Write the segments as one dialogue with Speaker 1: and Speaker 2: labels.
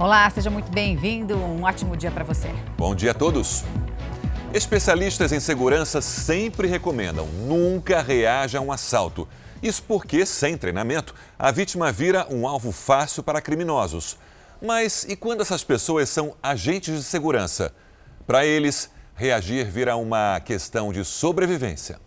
Speaker 1: Olá, seja muito bem-vindo. Um ótimo dia para você.
Speaker 2: Bom dia a todos. Especialistas em segurança sempre recomendam nunca reaja a um assalto. Isso porque, sem treinamento, a vítima vira um alvo fácil para criminosos. Mas e quando essas pessoas são agentes de segurança? Para eles, reagir vira uma questão de sobrevivência.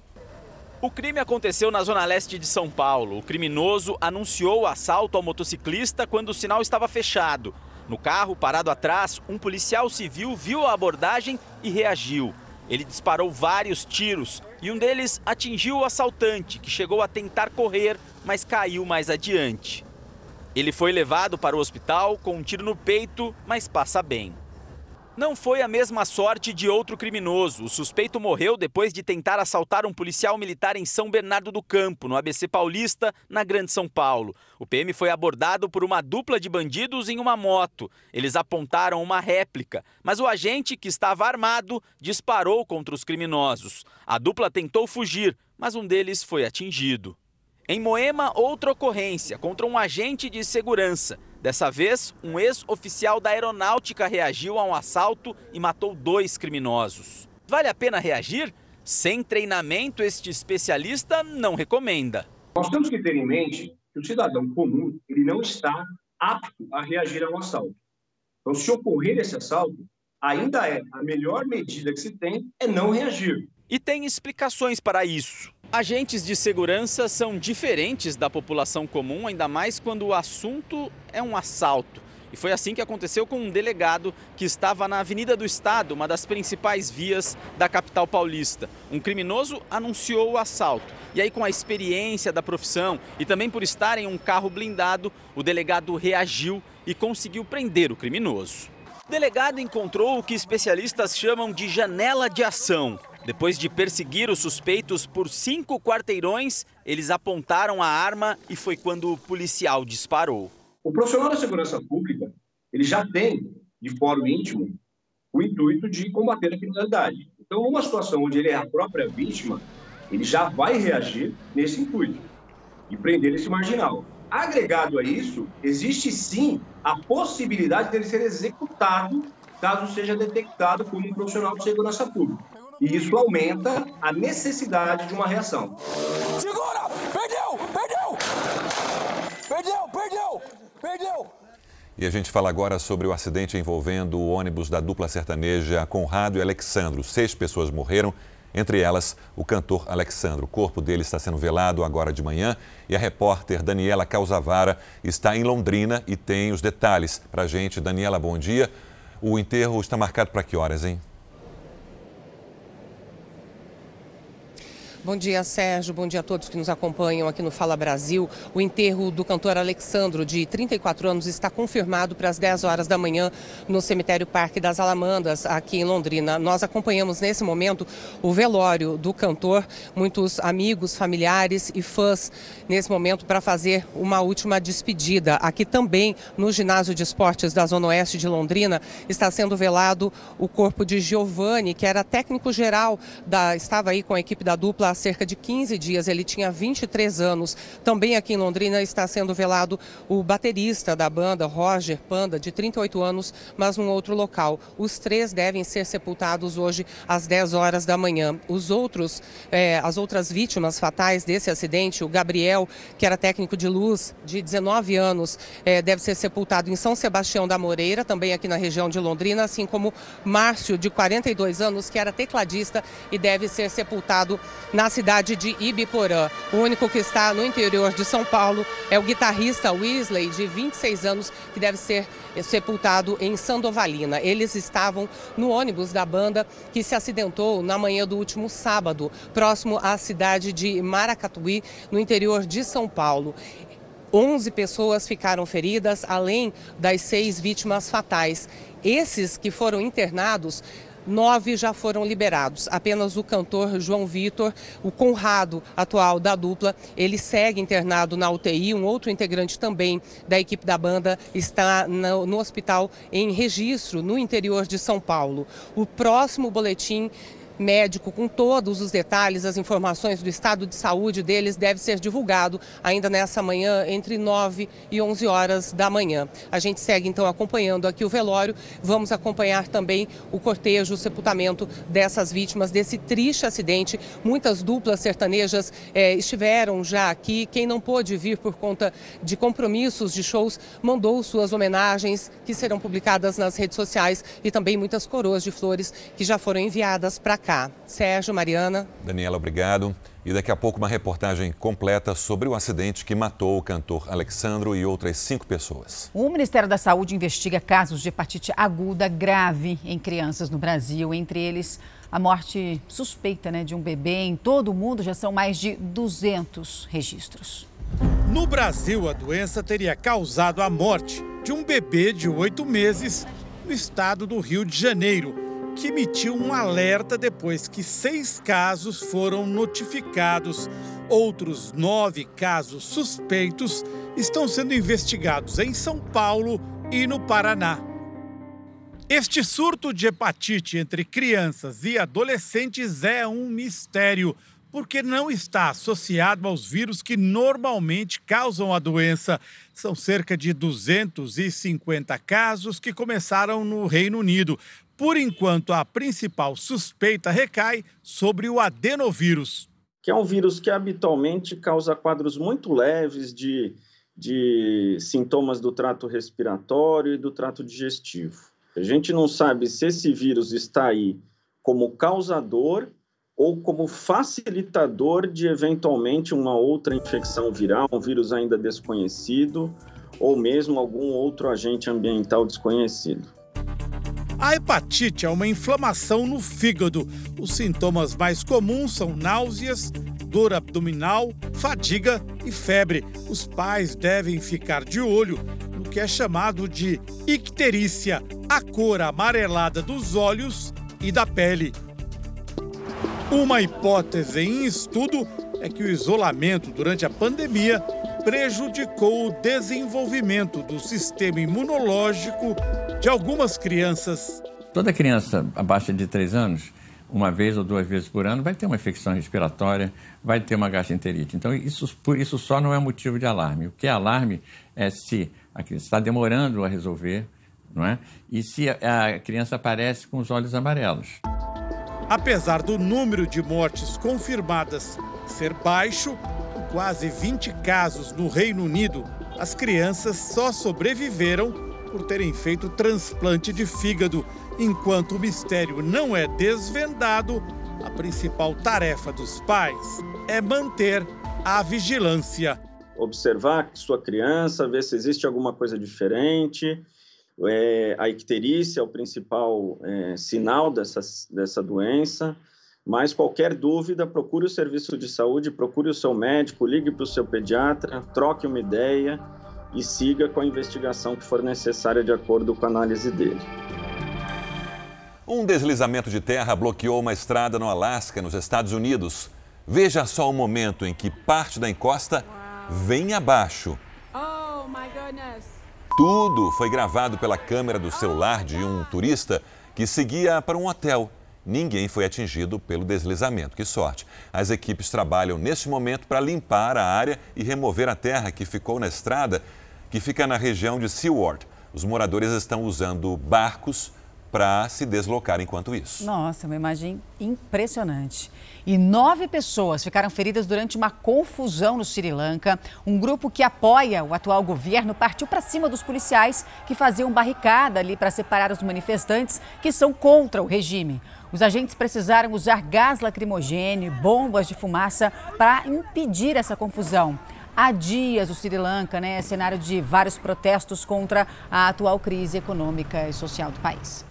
Speaker 3: O crime aconteceu na zona leste de São Paulo. O criminoso anunciou o assalto ao motociclista quando o sinal estava fechado. No carro, parado atrás, um policial civil viu a abordagem e reagiu. Ele disparou vários tiros e um deles atingiu o assaltante, que chegou a tentar correr, mas caiu mais adiante. Ele foi levado para o hospital com um tiro no peito, mas passa bem. Não foi a mesma sorte de outro criminoso. O suspeito morreu depois de tentar assaltar um policial militar em São Bernardo do Campo, no ABC Paulista, na Grande São Paulo. O PM foi abordado por uma dupla de bandidos em uma moto. Eles apontaram uma réplica, mas o agente, que estava armado, disparou contra os criminosos. A dupla tentou fugir, mas um deles foi atingido. Em Moema, outra ocorrência contra um agente de segurança. Dessa vez, um ex-oficial da aeronáutica reagiu a um assalto e matou dois criminosos. Vale a pena reagir? Sem treinamento, este especialista não recomenda.
Speaker 4: Nós temos que ter em mente que o cidadão comum ele não está apto a reagir a um assalto. Então, se ocorrer esse assalto, ainda é a melhor medida que se tem é não reagir.
Speaker 3: E tem explicações para isso. Agentes de segurança são diferentes da população comum, ainda mais quando o assunto é um assalto. E foi assim que aconteceu com um delegado que estava na Avenida do Estado, uma das principais vias da capital paulista. Um criminoso anunciou o assalto. E aí, com a experiência da profissão e também por estar em um carro blindado, o delegado reagiu e conseguiu prender o criminoso. O delegado encontrou o que especialistas chamam de janela de ação. Depois de perseguir os suspeitos por cinco quarteirões, eles apontaram a arma e foi quando o policial disparou.
Speaker 4: O profissional da segurança pública ele já tem, de fórum íntimo, o intuito de combater a criminalidade. Então, numa situação onde ele é a própria vítima, ele já vai reagir nesse intuito e prender esse marginal. Agregado a isso, existe sim a possibilidade dele ser executado caso seja detectado como um profissional de segurança pública. E isso aumenta a necessidade de uma reação.
Speaker 5: Segura! Perdeu! Perdeu! Perdeu! Perdeu! Perdeu!
Speaker 2: E a gente fala agora sobre o acidente envolvendo o ônibus da dupla sertaneja Conrado e Alexandro. Seis pessoas morreram, entre elas o cantor Alexandro. O corpo dele está sendo velado agora de manhã e a repórter Daniela Causavara está em Londrina e tem os detalhes para a gente. Daniela, bom dia. O enterro está marcado para que horas, hein?
Speaker 6: Bom dia, Sérgio. Bom dia a todos que nos acompanham aqui no Fala Brasil. O enterro do cantor Alexandro, de 34 anos, está confirmado para as 10 horas da manhã no cemitério Parque das Alamandas, aqui em Londrina. Nós acompanhamos nesse momento o velório do cantor, muitos amigos, familiares e fãs nesse momento para fazer uma última despedida. Aqui também, no ginásio de esportes da Zona Oeste de Londrina, está sendo velado o corpo de Giovanni, que era técnico geral da estava aí com a equipe da dupla cerca de 15 dias. Ele tinha 23 anos. Também aqui em Londrina está sendo velado o baterista da banda, Roger Panda, de 38 anos, mas num outro local. Os três devem ser sepultados hoje às 10 horas da manhã. Os outros, eh, as outras vítimas fatais desse acidente, o Gabriel, que era técnico de luz, de 19 anos, eh, deve ser sepultado em São Sebastião da Moreira, também aqui na região de Londrina, assim como Márcio, de 42 anos, que era tecladista e deve ser sepultado na na cidade de Ibiporã. O único que está no interior de São Paulo é o guitarrista Weasley, de 26 anos, que deve ser sepultado em Sandovalina. Eles estavam no ônibus da banda que se acidentou na manhã do último sábado, próximo à cidade de Maracatuí, no interior de São Paulo. 11 pessoas ficaram feridas, além das seis vítimas fatais. Esses que foram internados nove já foram liberados. Apenas o cantor João Vitor, o Conrado, atual da dupla, ele segue internado na UTI. Um outro integrante também da equipe da banda está no, hospital em registro no interior de São Paulo. O próximo boletim médico com todos os detalhes, as informações do estado de saúde deles deve ser divulgado ainda nessa manhã, entre 9 e 11 horas da manhã. A gente segue então acompanhando aqui o velório, vamos acompanhar também o cortejo, o sepultamento dessas vítimas desse triste acidente. Muitas duplas sertanejas eh, estiveram já aqui. Quem não pôde vir por conta de compromissos de shows mandou suas homenagens que serão publicadas nas redes sociais e também muitas coroas de flores que já foram enviadas para cá. Sérgio, Mariana.
Speaker 2: Daniela, obrigado. E daqui a pouco uma reportagem completa sobre o acidente que matou o cantor Alexandro e outras cinco pessoas.
Speaker 1: O Ministério da Saúde investiga casos de hepatite aguda grave em crianças no Brasil, entre eles a morte suspeita né, de um bebê. Em todo o mundo já são mais de 200 registros.
Speaker 7: No Brasil, a doença teria causado a morte de um bebê de oito meses no estado do Rio de Janeiro, que emitiu um alerta depois que seis casos foram notificados. Outros nove casos suspeitos estão sendo investigados em São Paulo e no Paraná. Este surto de hepatite entre crianças e adolescentes é um mistério, porque não está associado aos vírus que normalmente causam a doença. São cerca de 250 casos que começaram no Reino Unido. Por enquanto, a principal suspeita recai sobre o adenovírus.
Speaker 8: Que é um vírus que habitualmente causa quadros muito leves de, de sintomas do trato respiratório e do trato digestivo. A gente não sabe se esse vírus está aí como causador ou como facilitador de eventualmente uma outra infecção viral, um vírus ainda desconhecido, ou mesmo algum outro agente ambiental desconhecido.
Speaker 7: A hepatite é uma inflamação no fígado. Os sintomas mais comuns são náuseas, dor abdominal, fadiga e febre. Os pais devem ficar de olho no que é chamado de icterícia, a cor amarelada dos olhos e da pele. Uma hipótese em estudo é que o isolamento durante a pandemia prejudicou o desenvolvimento do sistema imunológico de algumas crianças.
Speaker 9: Toda criança abaixo de 3 anos, uma vez ou duas vezes por ano, vai ter uma infecção respiratória, vai ter uma gastroenterite. Então, isso, por isso só não é motivo de alarme. O que é alarme é se a criança está demorando a resolver, não é? E se a criança aparece com os olhos amarelos.
Speaker 7: Apesar do número de mortes confirmadas ser baixo, quase 20 casos no Reino Unido, as crianças só sobreviveram por terem feito transplante de fígado. Enquanto o mistério não é desvendado, a principal tarefa dos pais é manter a vigilância.
Speaker 8: Observar sua criança, ver se existe alguma coisa diferente é, a icterícia é o principal é, sinal dessa, dessa doença, mas qualquer dúvida, procure o serviço de saúde, procure o seu médico, ligue para o seu pediatra, troque uma ideia e siga com a investigação que for necessária de acordo com a análise dele.
Speaker 2: Um deslizamento de terra bloqueou uma estrada no Alasca, nos Estados Unidos. Veja só o momento em que parte da encosta vem abaixo. Oh, my goodness! Tudo foi gravado pela câmera do celular de um turista que seguia para um hotel. Ninguém foi atingido pelo deslizamento. Que sorte! As equipes trabalham neste momento para limpar a área e remover a terra que ficou na estrada, que fica na região de Seward. Os moradores estão usando barcos para se deslocar enquanto isso.
Speaker 1: Nossa, uma imagem impressionante. E nove pessoas ficaram feridas durante uma confusão no Sri Lanka. Um grupo que apoia o atual governo partiu para cima dos policiais que faziam barricada ali para separar os manifestantes que são contra o regime. Os agentes precisaram usar gás lacrimogêneo, bombas de fumaça para impedir essa confusão. Há dias o Sri Lanka né, é cenário de vários protestos contra a atual crise econômica e social do país.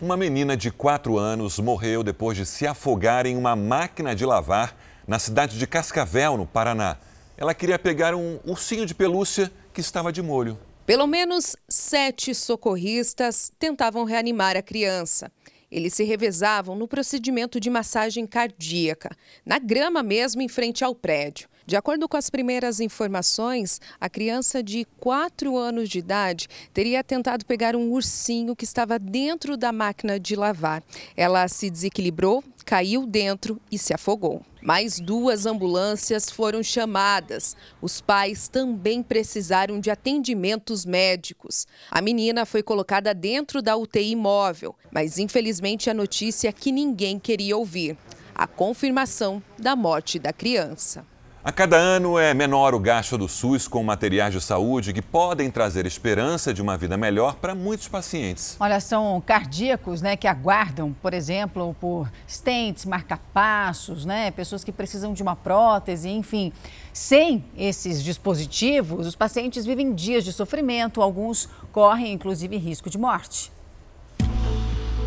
Speaker 2: Uma menina de 4 anos morreu depois de se afogar em uma máquina de lavar na cidade de Cascavel, no Paraná. Ela queria pegar um ursinho de pelúcia que estava de molho.
Speaker 10: Pelo menos sete socorristas tentavam reanimar a criança. Eles se revezavam no procedimento de massagem cardíaca, na grama mesmo em frente ao prédio. De acordo com as primeiras informações, a criança de 4 anos de idade teria tentado pegar um ursinho que estava dentro da máquina de lavar. Ela se desequilibrou, caiu dentro e se afogou. Mais duas ambulâncias foram chamadas. Os pais também precisaram de atendimentos médicos. A menina foi colocada dentro da UTI móvel, mas infelizmente a notícia que ninguém queria ouvir: a confirmação da morte da criança.
Speaker 2: A cada ano é menor o gasto do SUS com materiais de saúde que podem trazer esperança de uma vida melhor para muitos pacientes.
Speaker 1: Olha, são cardíacos né, que aguardam, por exemplo, por stents, marcapassos, né, pessoas que precisam de uma prótese, enfim. Sem esses dispositivos, os pacientes vivem dias de sofrimento, alguns correm inclusive risco de morte.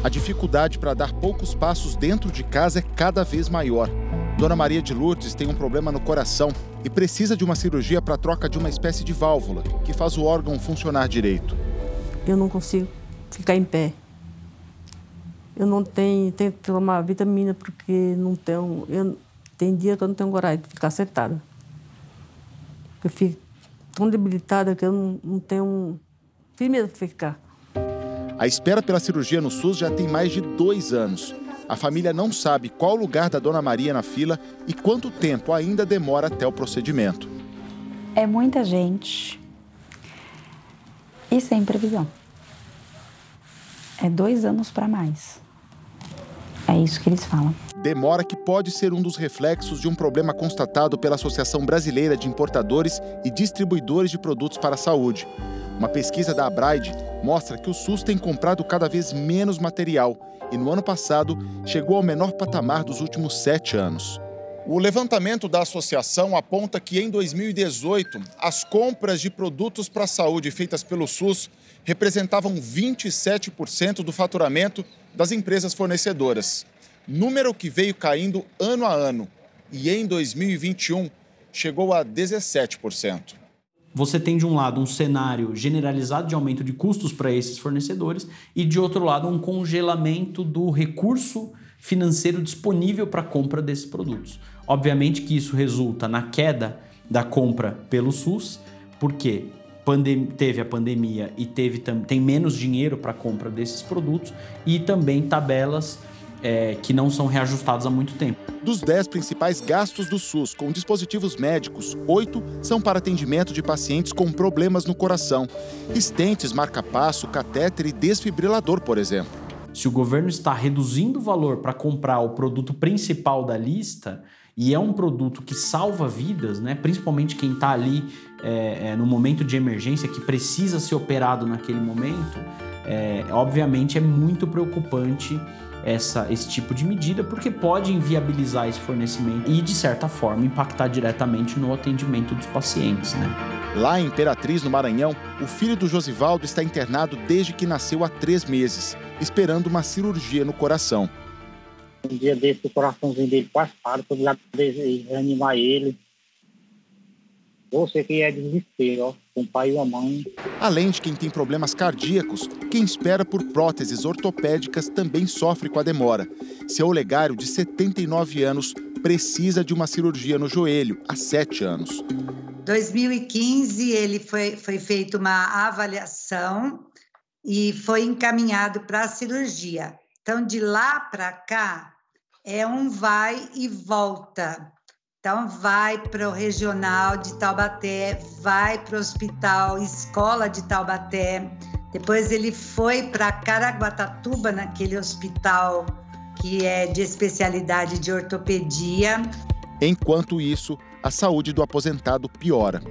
Speaker 11: A dificuldade para dar poucos passos dentro de casa é cada vez maior. Dona Maria de Lourdes tem um problema no coração e precisa de uma cirurgia para troca de uma espécie de válvula que faz o órgão funcionar direito.
Speaker 12: Eu não consigo ficar em pé. Eu não tenho, tenho que tomar vitamina porque não tenho. Eu, tem dia que eu não tenho coragem de ficar sentada. Eu fico tão debilitada que eu não, não tenho firmeza para ficar.
Speaker 11: A espera pela cirurgia no SUS já tem mais de dois anos. A família não sabe qual o lugar da Dona Maria na fila e quanto tempo ainda demora até o procedimento.
Speaker 13: É muita gente e sem previsão. É dois anos para mais. É isso que eles falam.
Speaker 11: Demora que pode ser um dos reflexos de um problema constatado pela Associação Brasileira de Importadores e Distribuidores de Produtos para a Saúde. Uma pesquisa da Abraide mostra que o SUS tem comprado cada vez menos material e, no ano passado, chegou ao menor patamar dos últimos sete anos. O levantamento da associação aponta que em 2018, as compras de produtos para a saúde feitas pelo SUS representavam 27% do faturamento das empresas fornecedoras. Número que veio caindo ano a ano e em 2021 chegou a 17%
Speaker 14: você tem de um lado um cenário generalizado de aumento de custos para esses fornecedores e de outro lado um congelamento do recurso financeiro disponível para a compra desses produtos. Obviamente que isso resulta na queda da compra pelo SUS, porque teve a pandemia e teve tem menos dinheiro para compra desses produtos e também tabelas é, que não são reajustados há muito tempo.
Speaker 11: Dos 10 principais gastos do SUS com dispositivos médicos, oito são para atendimento de pacientes com problemas no coração. Estentes, marca-passo, catéter e desfibrilador, por exemplo.
Speaker 14: Se o governo está reduzindo o valor para comprar o produto principal da lista, e é um produto que salva vidas, né? principalmente quem está ali é, é, no momento de emergência, que precisa ser operado naquele momento, é, obviamente é muito preocupante essa, esse tipo de medida, porque pode inviabilizar esse fornecimento e, de certa forma, impactar diretamente no atendimento dos pacientes. Né?
Speaker 11: Lá em Imperatriz, no Maranhão, o filho do Josivaldo está internado desde que nasceu há três meses, esperando uma cirurgia no coração.
Speaker 15: Um dia desse, o coraçãozinho dele quase para, todo lado reanimar ele. Você que é desespero, ó, com o pai e a mãe.
Speaker 11: Além de quem tem problemas cardíacos, quem espera por próteses ortopédicas também sofre com a demora. Seu Olegário, de 79 anos, precisa de uma cirurgia no joelho há sete anos.
Speaker 16: 2015 ele foi, foi feita uma avaliação e foi encaminhado para a cirurgia. Então, de lá para cá, é um vai e volta. Então, vai para o regional de Taubaté, vai para o hospital escola de Taubaté. Depois ele foi para Caraguatatuba, naquele hospital que é de especialidade de ortopedia.
Speaker 11: Enquanto isso, a saúde do aposentado piora.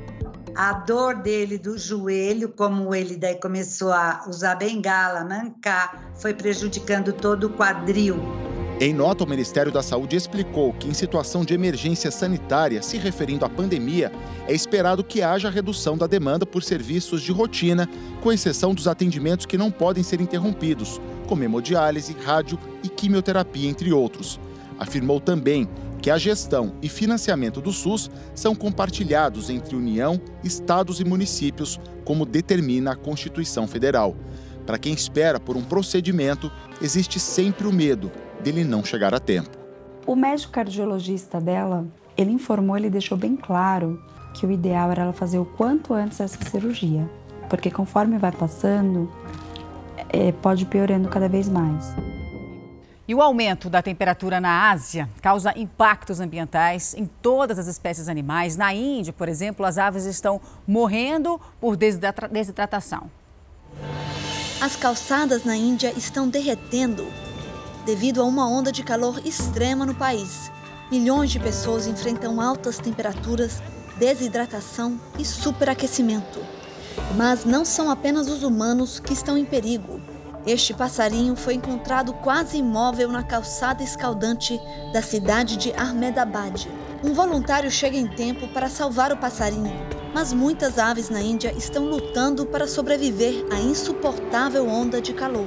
Speaker 16: A dor dele do joelho, como ele daí começou a usar bengala, mancar, foi prejudicando todo o quadril.
Speaker 11: Em nota, o Ministério da Saúde explicou que, em situação de emergência sanitária, se referindo à pandemia, é esperado que haja redução da demanda por serviços de rotina, com exceção dos atendimentos que não podem ser interrompidos, como hemodiálise, rádio e quimioterapia, entre outros. Afirmou também que a gestão e financiamento do SUS são compartilhados entre União, estados e municípios, como determina a Constituição Federal. Para quem espera por um procedimento, existe sempre o medo dele não chegar a tempo.
Speaker 13: O médico cardiologista dela, ele informou, ele deixou bem claro que o ideal era ela fazer o quanto antes essa cirurgia, porque conforme vai passando, é, pode ir piorando cada vez mais.
Speaker 1: E o aumento da temperatura na Ásia causa impactos ambientais em todas as espécies animais. Na Índia, por exemplo, as aves estão morrendo por desidratação.
Speaker 17: As calçadas na Índia estão derretendo devido a uma onda de calor extrema no país. Milhões de pessoas enfrentam altas temperaturas, desidratação e superaquecimento. Mas não são apenas os humanos que estão em perigo. Este passarinho foi encontrado quase imóvel na calçada escaldante da cidade de Ahmedabad. Um voluntário chega em tempo para salvar o passarinho, mas muitas aves na Índia estão lutando para sobreviver à insuportável onda de calor.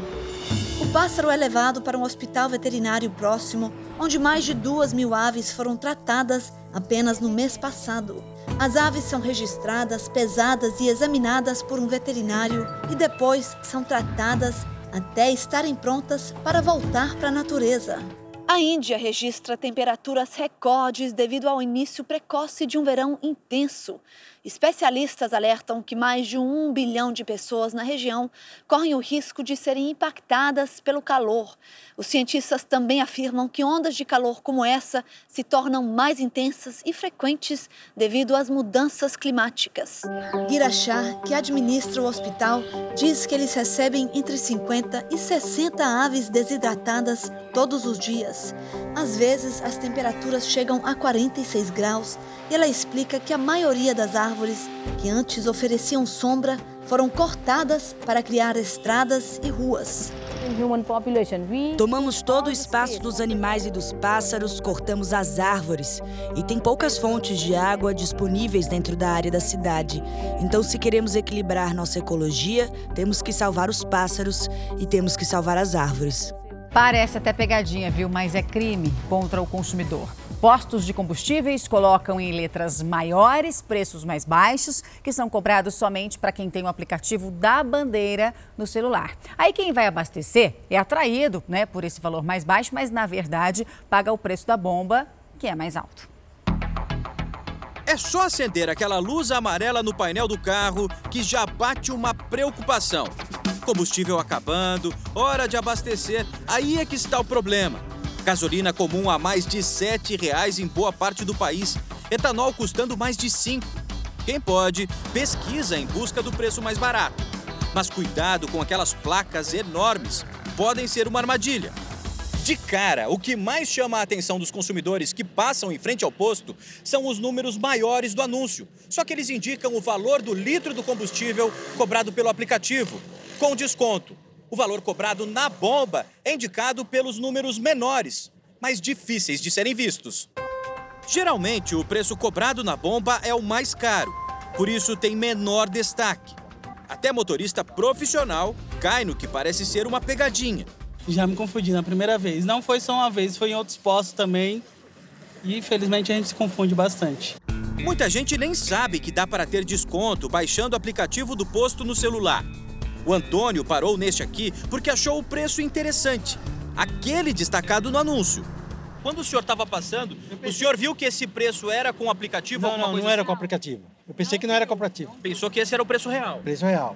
Speaker 17: O pássaro é levado para um hospital veterinário próximo, onde mais de duas mil aves foram tratadas apenas no mês passado. As aves são registradas, pesadas e examinadas por um veterinário e depois são tratadas até estarem prontas para voltar para a natureza. A Índia registra temperaturas recordes devido ao início precoce de um verão intenso. Especialistas alertam que mais de um bilhão de pessoas na região correm o risco de serem impactadas pelo calor. Os cientistas também afirmam que ondas de calor como essa se tornam mais intensas e frequentes devido às mudanças climáticas. Girachar, que administra o hospital, diz que eles recebem entre 50 e 60 aves desidratadas todos os dias. Às vezes, as temperaturas chegam a 46 graus e ela explica que a maioria das árvores que antes ofereciam sombra foram cortadas para criar estradas e ruas.
Speaker 18: Tomamos todo o espaço dos animais e dos pássaros, cortamos as árvores e tem poucas fontes de água disponíveis dentro da área da cidade. Então, se queremos equilibrar nossa ecologia, temos que salvar os pássaros e temos que salvar as árvores.
Speaker 1: Parece até pegadinha, viu? Mas é crime contra o consumidor. Postos de combustíveis colocam em letras maiores preços mais baixos, que são cobrados somente para quem tem o aplicativo da bandeira no celular. Aí quem vai abastecer é atraído né, por esse valor mais baixo, mas na verdade paga o preço da bomba, que é mais alto.
Speaker 19: É só acender aquela luz amarela no painel do carro que já bate uma preocupação. Combustível acabando, hora de abastecer, aí é que está o problema. Gasolina comum a mais de R$ 7,00 em boa parte do país, etanol custando mais de R$ 5. Quem pode, pesquisa em busca do preço mais barato. Mas cuidado com aquelas placas enormes, podem ser uma armadilha. De cara, o que mais chama a atenção dos consumidores que passam em frente ao posto são os números maiores do anúncio. Só que eles indicam o valor do litro do combustível cobrado pelo aplicativo, com desconto. O valor cobrado na bomba é indicado pelos números menores, mais difíceis de serem vistos. Geralmente, o preço cobrado na bomba é o mais caro, por isso tem menor destaque. Até motorista profissional cai no que parece ser uma pegadinha.
Speaker 20: Já me confundi na primeira vez. Não foi só uma vez, foi em outros postos também. E infelizmente a gente se confunde bastante.
Speaker 19: Muita gente nem sabe que dá para ter desconto baixando o aplicativo do posto no celular. O Antônio parou neste aqui porque achou o preço interessante, aquele destacado no anúncio. Quando o senhor estava passando, o senhor viu que esse preço era com aplicativo?
Speaker 20: Não, não, não
Speaker 19: assim?
Speaker 20: era com aplicativo. Eu pensei que não era cooperativo.
Speaker 19: Pensou que esse era o preço real?
Speaker 20: Preço real.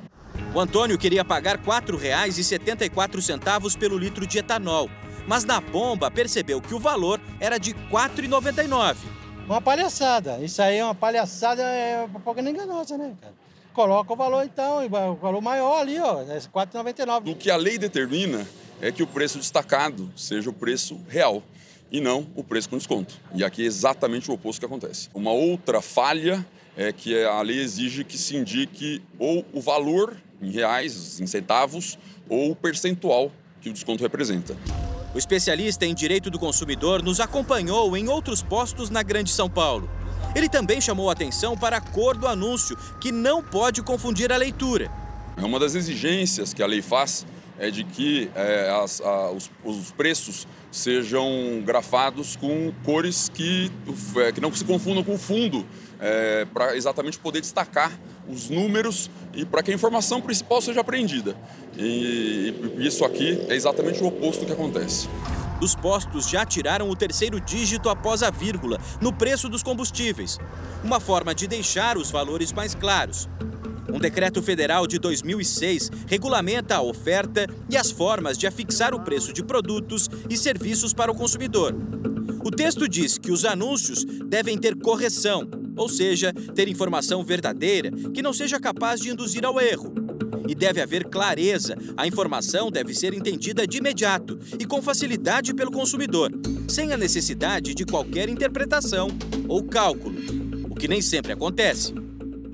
Speaker 19: O Antônio queria pagar R$ 4,74 pelo litro de etanol, mas na bomba percebeu que o valor era de R$ 4,99.
Speaker 20: Uma palhaçada. Isso aí é uma palhaçada, é propaganda enganosa, né, cara? Coloca o valor então, o valor maior ali, ó, é R$ 4,99.
Speaker 21: O que a lei determina é que o preço destacado seja o preço real e não o preço com desconto. E aqui é exatamente o oposto que acontece. Uma outra falha é que a lei exige que se indique ou o valor em reais, em centavos, ou o percentual que o desconto representa.
Speaker 19: O especialista em direito do consumidor nos acompanhou em outros postos na Grande São Paulo. Ele também chamou atenção para a cor do anúncio, que não pode confundir a leitura.
Speaker 21: É uma das exigências que a lei faz é de que é, as, a, os, os, preços sejam grafados com cores que, é, que não se confundam com o fundo, é, para exatamente poder destacar os números e para que a informação principal seja apreendida. E, e isso aqui é exatamente o oposto que acontece.
Speaker 19: Os postos já tiraram o terceiro dígito após a vírgula no preço dos combustíveis, uma forma de deixar os valores mais claros. Um decreto federal de 2006 regulamenta a oferta e as formas de afixar o preço de produtos e serviços para o consumidor. O texto diz que os anúncios devem ter correção, ou seja, ter informação verdadeira que não seja capaz de induzir ao erro. E deve haver clareza, a informação deve ser entendida de imediato e com facilidade pelo consumidor, sem a necessidade de qualquer interpretação ou cálculo, o que nem sempre acontece.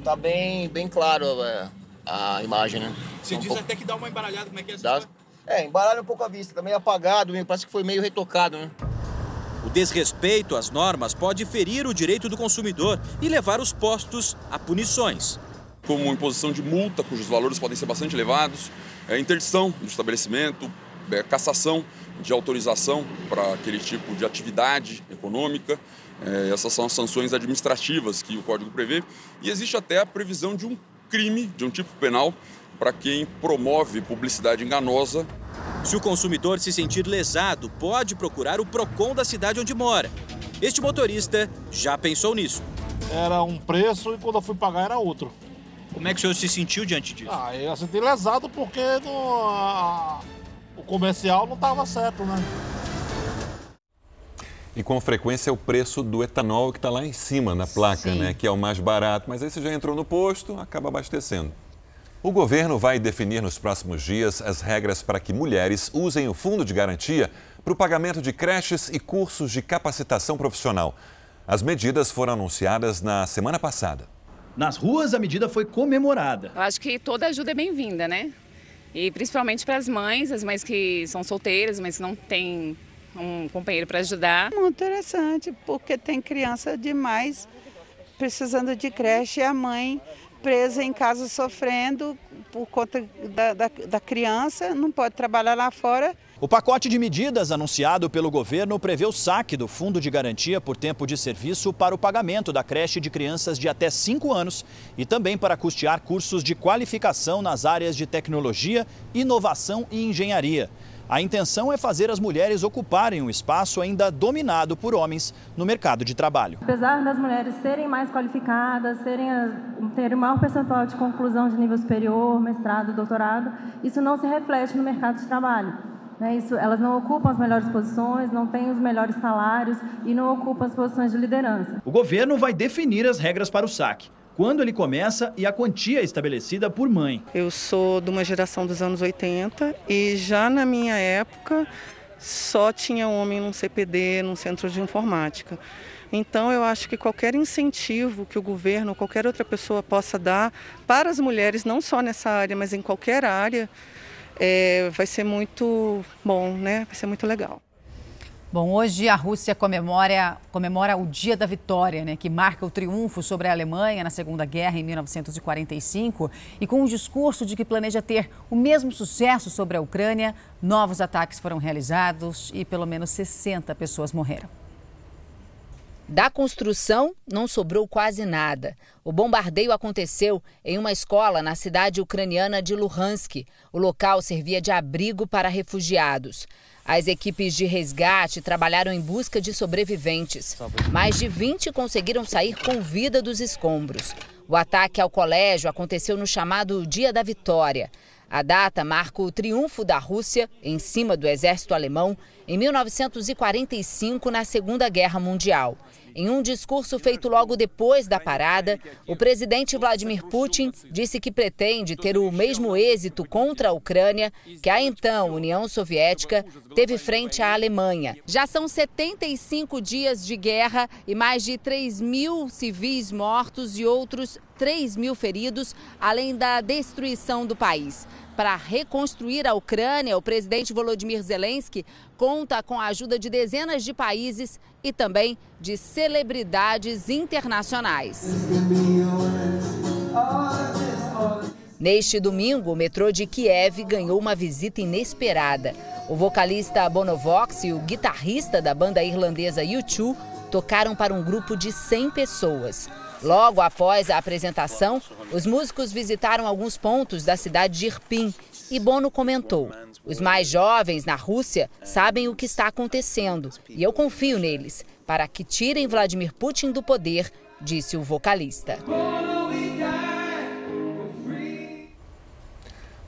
Speaker 22: Tá bem, bem claro é, a imagem, né?
Speaker 19: Você
Speaker 22: um
Speaker 19: diz
Speaker 22: pouco-
Speaker 19: até que dá uma embaralhada, como é que é essa
Speaker 22: dá-? É, embaralha um pouco a vista, tá meio apagado, parece que foi meio retocado, né?
Speaker 19: O desrespeito às normas pode ferir o direito do consumidor e levar os postos a punições.
Speaker 21: Como imposição de multa, cujos valores podem ser bastante elevados, é, interdição do estabelecimento, é, cassação de autorização para aquele tipo de atividade econômica. É, essas são as sanções administrativas que o Código prevê. E existe até a previsão de um crime, de um tipo penal, para quem promove publicidade enganosa
Speaker 19: Se o consumidor se sentir lesado, pode procurar o PROCON da cidade onde mora. Este motorista já pensou nisso.
Speaker 23: Era um preço e quando eu fui pagar era outro.
Speaker 19: Como é que o senhor se sentiu diante disso?
Speaker 23: Ah, eu senti lesado porque não- a- o comercial não estava certo, né?
Speaker 2: E com frequência é o preço do etanol que está lá em cima na placa,
Speaker 1: Sim.
Speaker 2: né? Que é o mais barato. Mas aí você já entrou no posto, acaba abastecendo. O governo vai definir nos próximos dias as regras para que mulheres usem o fundo de garantia para o pagamento de creches e cursos de capacitação profissional. As medidas foram anunciadas na semana passada.
Speaker 24: Nas ruas, a medida foi comemorada.
Speaker 25: Eu acho que toda ajuda é bem-vinda, né? E principalmente para as mães, as mães que são solteiras, mas não têm um companheiro para ajudar.
Speaker 26: Muito interessante, porque tem criança demais precisando de creche e a mãe presa em casa sofrendo por conta da, da, da criança, não pode trabalhar lá fora.
Speaker 24: O pacote de medidas anunciado pelo governo prevê o saque do Fundo de Garantia por Tempo de Serviço para o pagamento da creche de crianças de até 5 anos e também para custear cursos de qualificação nas áreas de tecnologia, inovação e engenharia. A intenção é fazer as mulheres ocuparem um espaço ainda dominado por homens no mercado de trabalho.
Speaker 27: Apesar das mulheres serem mais qualificadas, serem terem maior percentual de conclusão de nível superior, mestrado, doutorado, isso não se reflete no mercado de trabalho. né? Isso, elas não ocupam as melhores posições, não têm os melhores salários e não ocupam as posições de liderança.
Speaker 24: O governo vai definir as regras para o saque, quando ele começa e a quantia estabelecida por mãe.
Speaker 28: Eu sou de uma geração dos anos 80 e já na minha época só tinha homem num CPD, num centro de informática. Então eu acho que qualquer incentivo que o governo, qualquer outra pessoa possa dar para as mulheres, não só nessa área, mas em qualquer área, é, vai ser muito bom, né? Vai ser muito legal.
Speaker 1: Bom, hoje a Rússia comemora, comemora o Dia da Vitória, né, que marca o triunfo sobre a Alemanha na Segunda Guerra em 1945. E com um discurso de que planeja ter o mesmo sucesso sobre a Ucrânia, novos ataques foram realizados e pelo menos 60 pessoas morreram.
Speaker 29: Da construção, não sobrou quase nada. O bombardeio aconteceu em uma escola na cidade ucraniana de Luhansk. O local servia de abrigo para refugiados. As equipes de resgate trabalharam em busca de sobreviventes. Mais de 20 conseguiram sair com vida dos escombros. O ataque ao colégio aconteceu no chamado Dia da Vitória. A data marca o triunfo da Rússia em cima do exército alemão em 1945, na Segunda Guerra Mundial. Em um discurso feito logo depois da parada, o presidente Vladimir Putin disse que pretende ter o mesmo êxito contra a Ucrânia que a então União Soviética teve frente à Alemanha. Já são 75 dias de guerra e mais de 3 mil civis mortos e outros 3 mil feridos, além da destruição do país. Para reconstruir a Ucrânia, o presidente Volodymyr Zelensky conta com a ajuda de dezenas de países e também de celebridades internacionais. Neste domingo, o metrô de Kiev ganhou uma visita inesperada. O vocalista Bonovox e o guitarrista da banda irlandesa U2 tocaram para um grupo de 100 pessoas. Logo após a apresentação, os músicos visitaram alguns pontos da cidade de Irpin e Bono comentou: Os mais jovens na Rússia sabem o que está acontecendo e eu confio neles para que tirem Vladimir Putin do poder, disse o vocalista.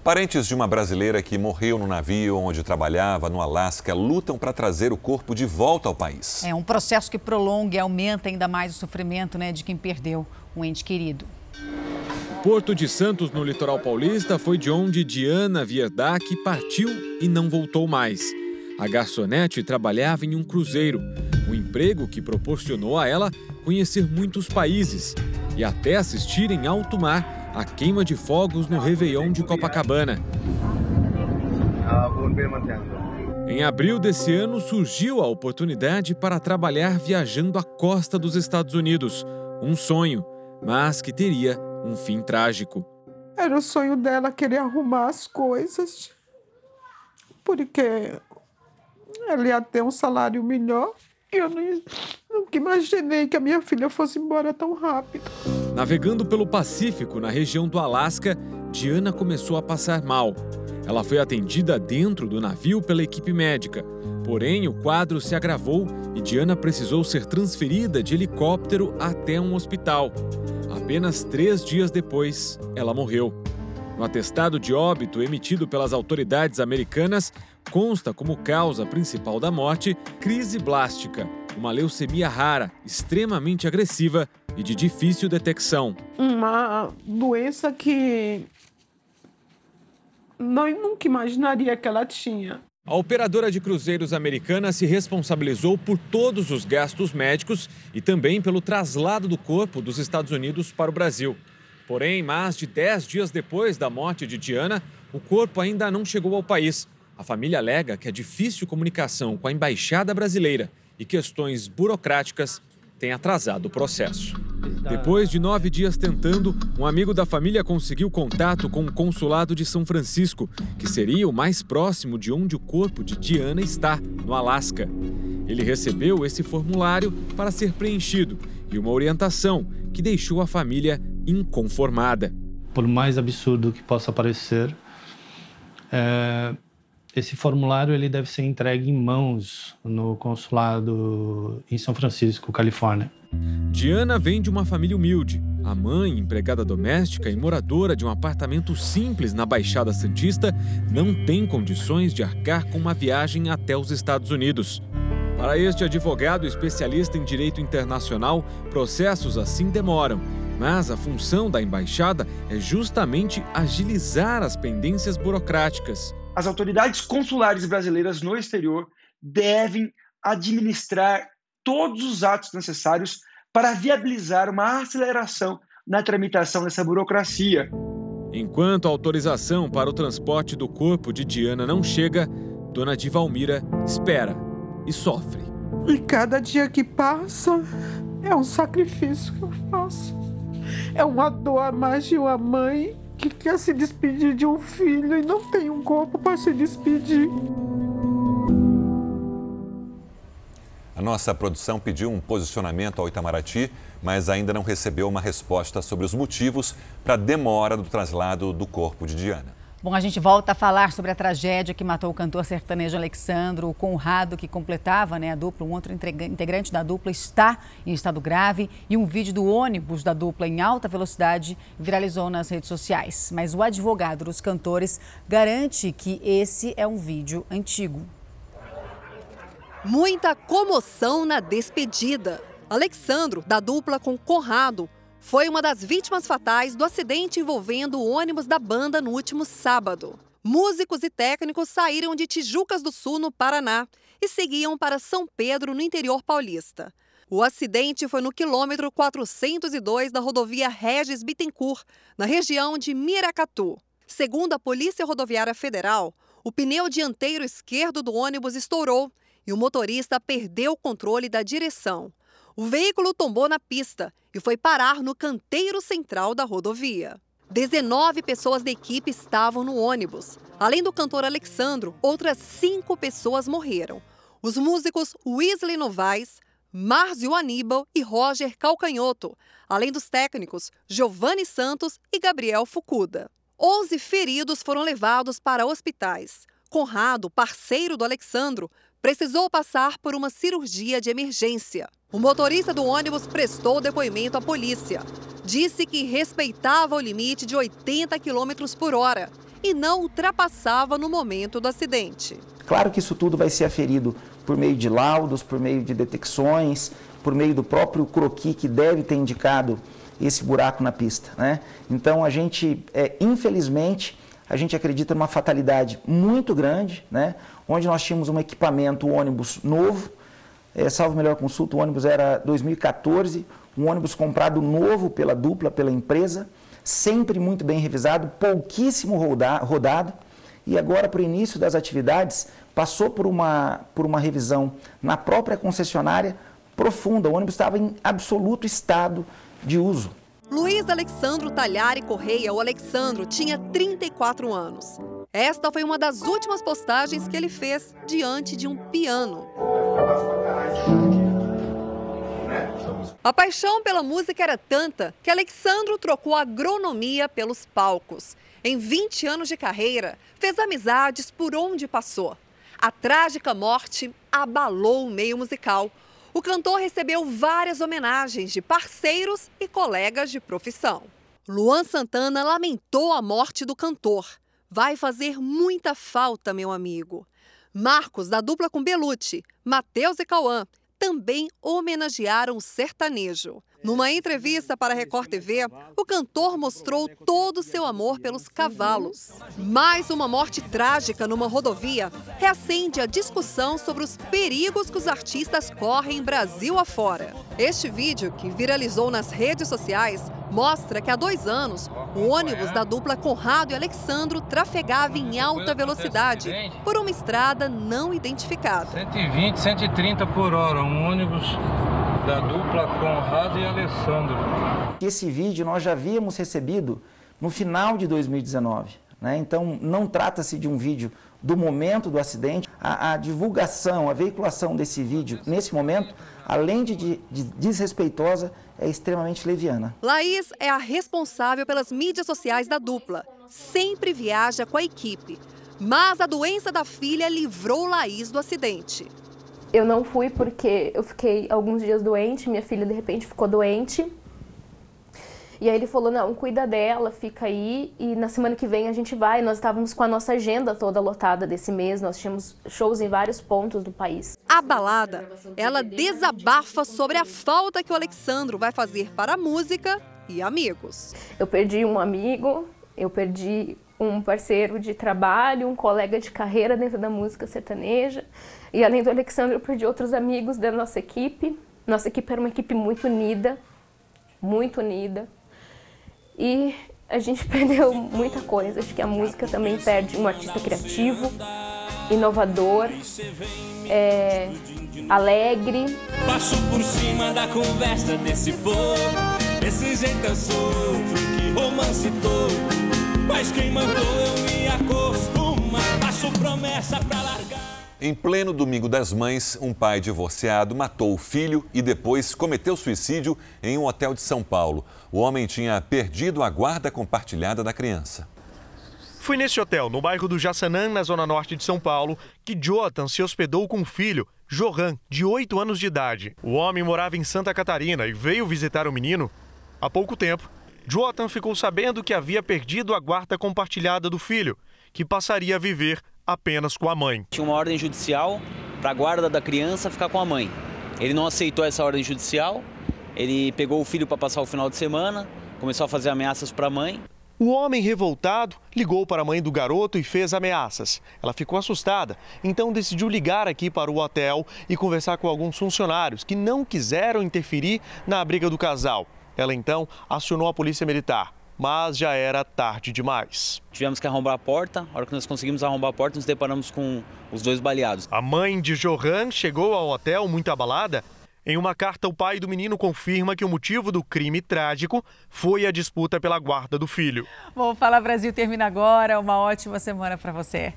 Speaker 2: Parentes de uma brasileira que morreu no navio onde trabalhava no Alasca lutam para trazer o corpo de volta ao país.
Speaker 1: É um processo que prolonga e aumenta ainda mais o sofrimento né, de quem perdeu um ente querido.
Speaker 30: Porto de Santos, no litoral paulista, foi de onde Diana Vierdac partiu e não voltou mais. A garçonete trabalhava em um cruzeiro, um emprego que proporcionou a ela conhecer muitos países e até assistir em alto mar a queima de fogos no Réveillon de Copacabana. Em abril desse ano, surgiu a oportunidade para trabalhar viajando a costa dos Estados Unidos. Um sonho, mas que teria um fim trágico.
Speaker 31: Era o sonho dela querer arrumar as coisas, porque ela ia ter um salário melhor eu nunca imaginei que a minha filha fosse embora tão rápido.
Speaker 30: Navegando pelo Pacífico, na região do Alasca, Diana começou a passar mal. Ela foi atendida dentro do navio pela equipe médica. Porém, o quadro se agravou e Diana precisou ser transferida de helicóptero até um hospital. Apenas três dias depois, ela morreu. No atestado de óbito emitido pelas autoridades americanas, consta como causa principal da morte crise blástica, uma leucemia rara, extremamente agressiva e de difícil detecção.
Speaker 31: Uma doença que nós nunca imaginaria que ela tinha.
Speaker 30: A operadora de cruzeiros americana se responsabilizou por todos os gastos médicos e também pelo traslado do corpo dos Estados Unidos para o Brasil. Porém, mais de 10 dias depois da morte de Diana, o corpo ainda não chegou ao país. A família alega que a difícil comunicação com a embaixada brasileira e questões burocráticas têm atrasado o processo. Depois de nove dias tentando, um amigo da família conseguiu contato com o consulado de São Francisco, que seria o mais próximo de onde o corpo de Diana está, no Alasca. Ele recebeu esse formulário para ser preenchido e uma orientação que deixou a família inconformada.
Speaker 32: Por mais absurdo que possa parecer, é, esse formulário ele deve ser entregue em mãos no consulado em São Francisco, Califórnia.
Speaker 30: Diana vem de uma família humilde. A mãe, empregada doméstica e moradora de um apartamento simples na Baixada Santista, não tem condições de arcar com uma viagem até os Estados Unidos. Para este advogado especialista em direito internacional, processos assim demoram mas a função da embaixada é justamente agilizar as pendências burocráticas.
Speaker 33: As autoridades consulares brasileiras no exterior devem administrar todos os atos necessários para viabilizar uma aceleração na tramitação dessa burocracia.
Speaker 30: Enquanto a autorização para o transporte do corpo de Diana não chega, Dona Divalmira espera e sofre.
Speaker 31: E cada dia que passa é um sacrifício que eu faço. É uma dor a mais de uma mãe que quer se despedir de um filho e não tem um corpo para se despedir.
Speaker 2: A nossa produção pediu um posicionamento ao Itamaraty, mas ainda não recebeu uma resposta sobre os motivos para a demora do traslado do corpo de Diana.
Speaker 1: Bom, a gente volta a falar sobre a tragédia que matou o cantor sertanejo Alexandro, o Conrado, que completava né, a dupla. Um outro integrante da dupla está em estado grave e um vídeo do ônibus da dupla em alta velocidade viralizou nas redes sociais. Mas o advogado dos cantores garante que esse é um vídeo antigo.
Speaker 34: Muita comoção na despedida. Alexandro, da dupla com Conrado, foi uma das vítimas fatais do acidente envolvendo o ônibus da banda no último sábado. Músicos e técnicos saíram de Tijucas do Sul, no Paraná, e seguiam para São Pedro, no interior paulista. O acidente foi no quilômetro 402 da rodovia Regis Bittencourt, na região de Miracatu. Segundo a Polícia Rodoviária Federal, o pneu dianteiro esquerdo do ônibus estourou e o motorista perdeu o controle da direção. O veículo tombou na pista e foi parar no canteiro central da rodovia. 19 pessoas da equipe estavam no ônibus. Além do cantor Alexandro, outras cinco pessoas morreram. Os músicos Wesley Novaes, Márcio Aníbal e Roger Calcanhoto, além dos técnicos Giovanni Santos e Gabriel Fucuda. 11 feridos foram levados para hospitais. Conrado, parceiro do Alexandro, precisou passar por uma cirurgia de emergência. O motorista do ônibus prestou depoimento à polícia. Disse que respeitava o limite de 80 km por hora e não ultrapassava no momento do acidente.
Speaker 35: Claro que isso tudo vai ser aferido por meio de laudos, por meio de detecções, por meio do próprio croqui que deve ter indicado esse buraco na pista. Né? Então a gente, é, infelizmente, a gente acredita numa fatalidade muito grande, né? onde nós tínhamos um equipamento, um ônibus novo, é, salvo melhor consulta, o ônibus era 2014, um ônibus comprado novo pela dupla, pela empresa, sempre muito bem revisado, pouquíssimo roda, rodado, e agora, para o início das atividades, passou por uma, por uma revisão na própria concessionária profunda. O ônibus estava em absoluto estado de uso.
Speaker 34: Luiz Alexandro Talhari Correia, o Alexandro, tinha 34 anos. Esta foi uma das últimas postagens que ele fez diante de um piano. A paixão pela música era tanta que Alexandro trocou agronomia pelos palcos. Em 20 anos de carreira, fez amizades por onde passou. A trágica morte abalou o meio musical. O cantor recebeu várias homenagens de parceiros e colegas de profissão. Luan Santana lamentou a morte do cantor. Vai fazer muita falta, meu amigo. Marcos, da dupla com Belucci, Matheus e Cauã, também homenagearam o sertanejo. Numa entrevista para a Record TV, o cantor mostrou todo o seu amor pelos cavalos. Mais uma morte trágica numa rodovia reacende a discussão sobre os perigos que os artistas correm Brasil afora. Este vídeo, que viralizou nas redes sociais, mostra que há dois anos o ônibus da dupla Conrado e Alexandro trafegava em alta velocidade por uma estrada não identificada.
Speaker 36: 120, 130 por hora, um ônibus da dupla Conrado e Alessandro.
Speaker 35: Esse vídeo nós já havíamos recebido no final de 2019. Né? Então, não trata-se de um vídeo do momento do acidente. A, a, divulgação, a veiculação desse vídeo nesse momento, além de, de, de desrespeitosa, é extremamente leviana.
Speaker 34: Laís é a responsável pelas mídias sociais da dupla. Sempre viaja com a equipe. Mas a doença da filha livrou Laís do acidente.
Speaker 27: Eu não fui porque eu fiquei alguns dias doente, minha filha de repente ficou doente. E aí ele falou: "Não, cuida dela, fica aí e na semana que vem a gente vai". Nós estávamos com a nossa agenda toda lotada desse mês, nós tínhamos shows em vários pontos do país.
Speaker 34: Abalada, ela desabafa sobre a falta que o Alexandro vai fazer para a música e amigos.
Speaker 27: Eu perdi um amigo, eu perdi um parceiro de trabalho, um colega de carreira dentro da música sertaneja. E além do Alexandre, eu perdi outros amigos da nossa equipe. Nossa equipe era uma equipe muito unida, muito unida. E a gente perdeu muita coisa. Acho que a música também perde um artista criativo, inovador, é, alegre.
Speaker 37: Passo por cima da conversa desse povo, esse jeito eu sofro, que romance todo. Mas quem mandou eu me acostumar, faço promessa pra largar.
Speaker 2: Em pleno Domingo das Mães, um pai divorciado matou o filho e depois cometeu suicídio em um hotel de São Paulo. O homem tinha perdido a guarda compartilhada da criança.
Speaker 28: Foi nesse hotel, no bairro do Jaçanã, na zona norte de São Paulo, que Jonathan se hospedou com o filho, Johan, de 8 anos de idade. O homem morava em Santa Catarina e veio visitar o menino. Há pouco tempo, Jonathan ficou sabendo que havia perdido a guarda compartilhada do filho, que passaria a viver apenas com a mãe.
Speaker 3: Tinha uma ordem judicial para a guarda da criança ficar com a mãe. Ele não aceitou essa ordem judicial, ele pegou o filho para passar o final de semana, começou a fazer ameaças para a mãe.
Speaker 28: O homem revoltado ligou para a mãe do garoto e fez ameaças. Ela ficou assustada, então decidiu ligar aqui para o hotel e conversar com alguns funcionários que não quiseram interferir na briga do casal. Ela então acionou a polícia militar mas já era tarde demais.
Speaker 3: Tivemos que arrombar a porta. A hora que nós conseguimos arrombar a porta, nos deparamos com os dois baleados.
Speaker 28: A mãe de Johan chegou ao hotel muito abalada. Em uma carta, o pai do menino confirma que o motivo do crime trágico foi a disputa pela guarda do filho.
Speaker 1: Bom, Fala Brasil termina agora. Uma ótima semana para você.